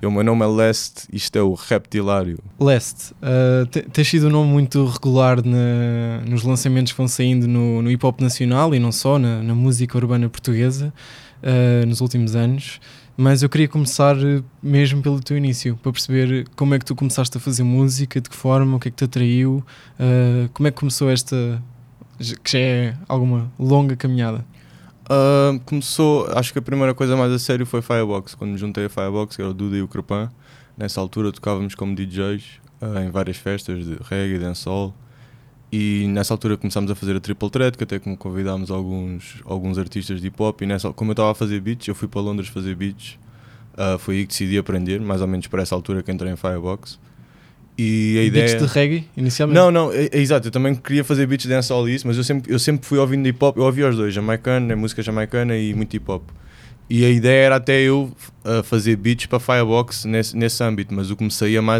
Shit. O meu nome é Leste, isto é o Reptilário. Leste, uh, te- tens sido um nome muito regular na- nos lançamentos que vão saindo no, no hip hop nacional e não só, na, na música urbana portuguesa uh, nos últimos anos. Mas eu queria começar uh, mesmo pelo teu início, para perceber como é que tu começaste a fazer música, de que forma, o que é que te atraiu, uh, como é que começou esta, que já é alguma longa caminhada. Ah, começou, acho que a primeira coisa mais a sério foi Firebox, quando me juntei a Firebox, que era o Duda e o Crepan. Nessa altura tocávamos como DJs ah, em várias festas de reggae, dancehall. E nessa altura começámos a fazer a Triple Threat, que até convidámos alguns, alguns artistas de hip hop. E nessa, como eu estava a fazer beats, eu fui para Londres fazer beats. Ah, foi aí que decidi aprender, mais ou menos para essa altura que entrei em Firebox. E a ideia. Beats de reggae, inicialmente? Não, não, é, é exato. Eu também queria fazer beats de dancehall e isso, mas eu sempre, eu sempre fui ouvindo hip hop. Eu ouvia os dois, jamaicano, né, música jamaicana e muito hip hop. E a ideia era até eu uh, fazer beats para Firebox nesse, nesse âmbito, mas o que me saía mais